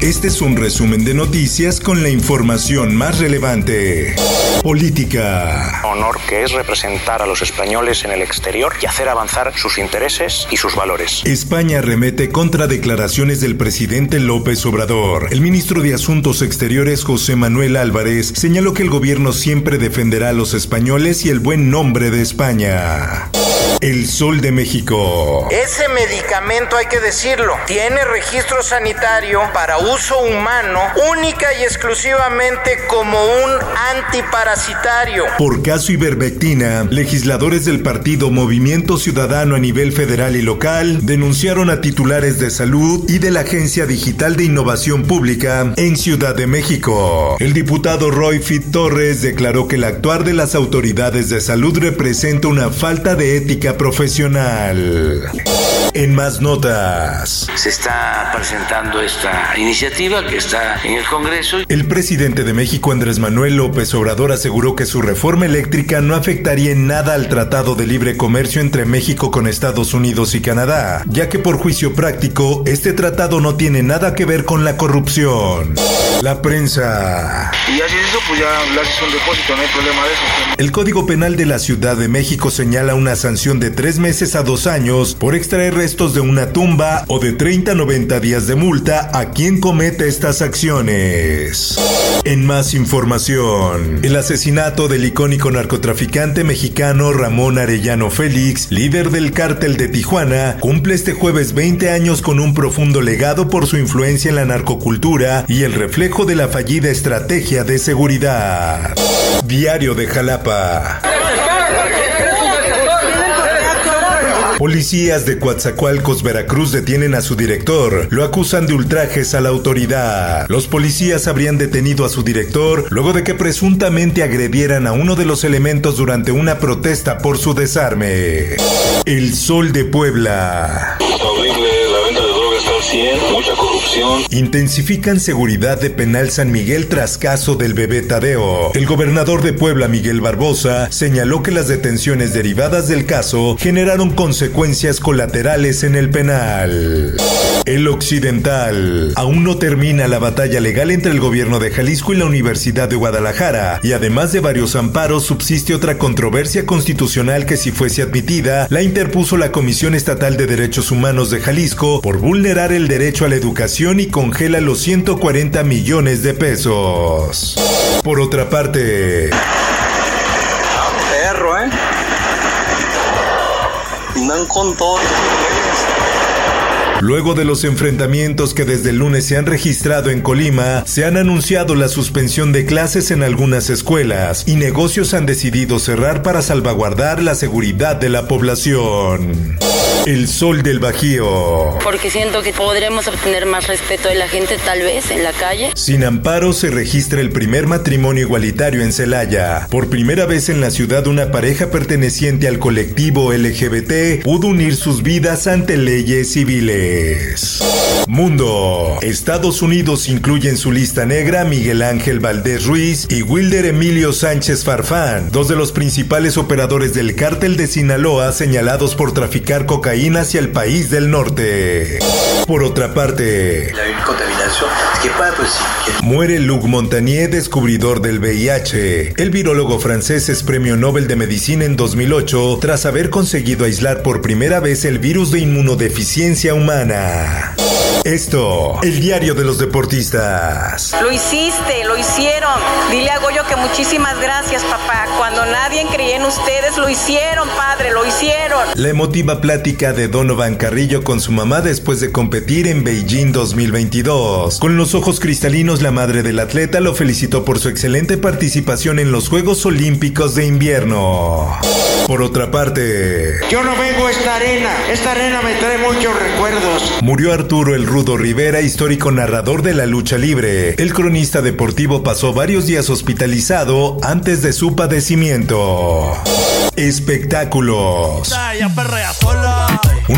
Este es un resumen de noticias con la información más relevante. Política. Honor que es representar a los españoles en el exterior y hacer avanzar sus intereses y sus valores. España remete contra declaraciones del presidente López Obrador. El ministro de Asuntos Exteriores José Manuel Álvarez señaló que el gobierno siempre defenderá a los españoles y el buen nombre de España. El Sol de México. Ese medicamento, hay que decirlo, tiene registro sanitario para uso humano única y exclusivamente como un antiparasitario. Por caso Ivermectina, legisladores del partido Movimiento Ciudadano a nivel federal y local denunciaron a titulares de salud y de la Agencia Digital de Innovación Pública en Ciudad de México. El diputado Roy Fit Torres declaró que el actuar de las autoridades de salud representa una falta de ética profesional. En más notas. Se está presentando esta iniciativa que está en el Congreso. El presidente de México, Andrés Manuel López Obrador, aseguró que su reforma eléctrica no afectaría en nada al Tratado de Libre Comercio entre México con Estados Unidos y Canadá, ya que por juicio práctico, este tratado no tiene nada que ver con la corrupción. La prensa. Y así es eso, pues ya le haces un depósito, no hay problema de eso. El Código Penal de la Ciudad de México señala una sanción de tres meses a dos años por extraer restos de una tumba o de 30 a 90 días de multa a quien comete estas acciones. En más información, el asesinato del icónico narcotraficante mexicano Ramón Arellano Félix, líder del cártel de Tijuana, cumple este jueves 20 años con un profundo legado por su influencia en la narcocultura y el reflejo de la fallida estrategia de seguridad. Diario de Jalapa. Policías de Coatzacoalcos, Veracruz detienen a su director. Lo acusan de ultrajes a la autoridad. Los policías habrían detenido a su director luego de que presuntamente agredieran a uno de los elementos durante una protesta por su desarme. El Sol de Puebla. la 100, mucha corrupción. Intensifican seguridad de penal San Miguel tras caso del bebé Tadeo. El gobernador de Puebla, Miguel Barbosa, señaló que las detenciones derivadas del caso generaron consecuencias colaterales en el penal. El Occidental. Aún no termina la batalla legal entre el gobierno de Jalisco y la Universidad de Guadalajara, y además de varios amparos, subsiste otra controversia constitucional que si fuese admitida, la interpuso la Comisión Estatal de Derechos Humanos de Jalisco por vulnerar el derecho a la educación y congela los 140 millones de pesos. Por otra parte, Perro, ¿eh? No con todo. Luego de los enfrentamientos que desde el lunes se han registrado en Colima, se han anunciado la suspensión de clases en algunas escuelas y negocios han decidido cerrar para salvaguardar la seguridad de la población. El sol del Bajío. Porque siento que podremos obtener más respeto de la gente tal vez en la calle. Sin amparo se registra el primer matrimonio igualitario en Celaya. Por primera vez en la ciudad una pareja perteneciente al colectivo LGBT pudo unir sus vidas ante leyes civiles. Mundo. Estados Unidos incluye en su lista negra a Miguel Ángel Valdés Ruiz y Wilder Emilio Sánchez Farfán, dos de los principales operadores del cártel de Sinaloa señalados por traficar cocaína hacia el país del norte. Por otra parte, muere Luc Montagnier, descubridor del VIH. El virólogo francés es premio Nobel de Medicina en 2008 tras haber conseguido aislar por primera vez el virus de inmunodeficiencia humana. Esto, el diario de los deportistas. Lo hiciste, lo hicieron. Dile a Goyo que muchísimas gracias, papá. Cuando nadie creía en ustedes, lo hicieron, padre, lo hicieron. La emotiva plática de Donovan Carrillo con su mamá después de competir en Beijing 2022. Con los ojos cristalinos, la madre del atleta lo felicitó por su excelente participación en los Juegos Olímpicos de Invierno. Por otra parte, yo no vengo a esta arena. Esta arena me trae muchos recuerdos. Murió Arturo El Rudo Rivera, histórico narrador de la lucha libre. El cronista deportivo pasó varios días hospitalizado antes de su padecimiento. Espectáculos.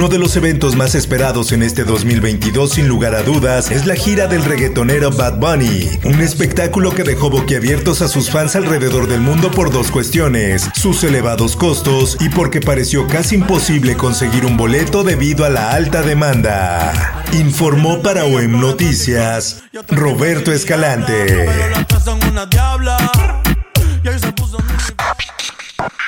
Uno de los eventos más esperados en este 2022 sin lugar a dudas es la gira del reggaetonero Bad Bunny, un espectáculo que dejó boquiabiertos a sus fans alrededor del mundo por dos cuestiones, sus elevados costos y porque pareció casi imposible conseguir un boleto debido a la alta demanda. Informó para OEM Noticias Roberto Escalante.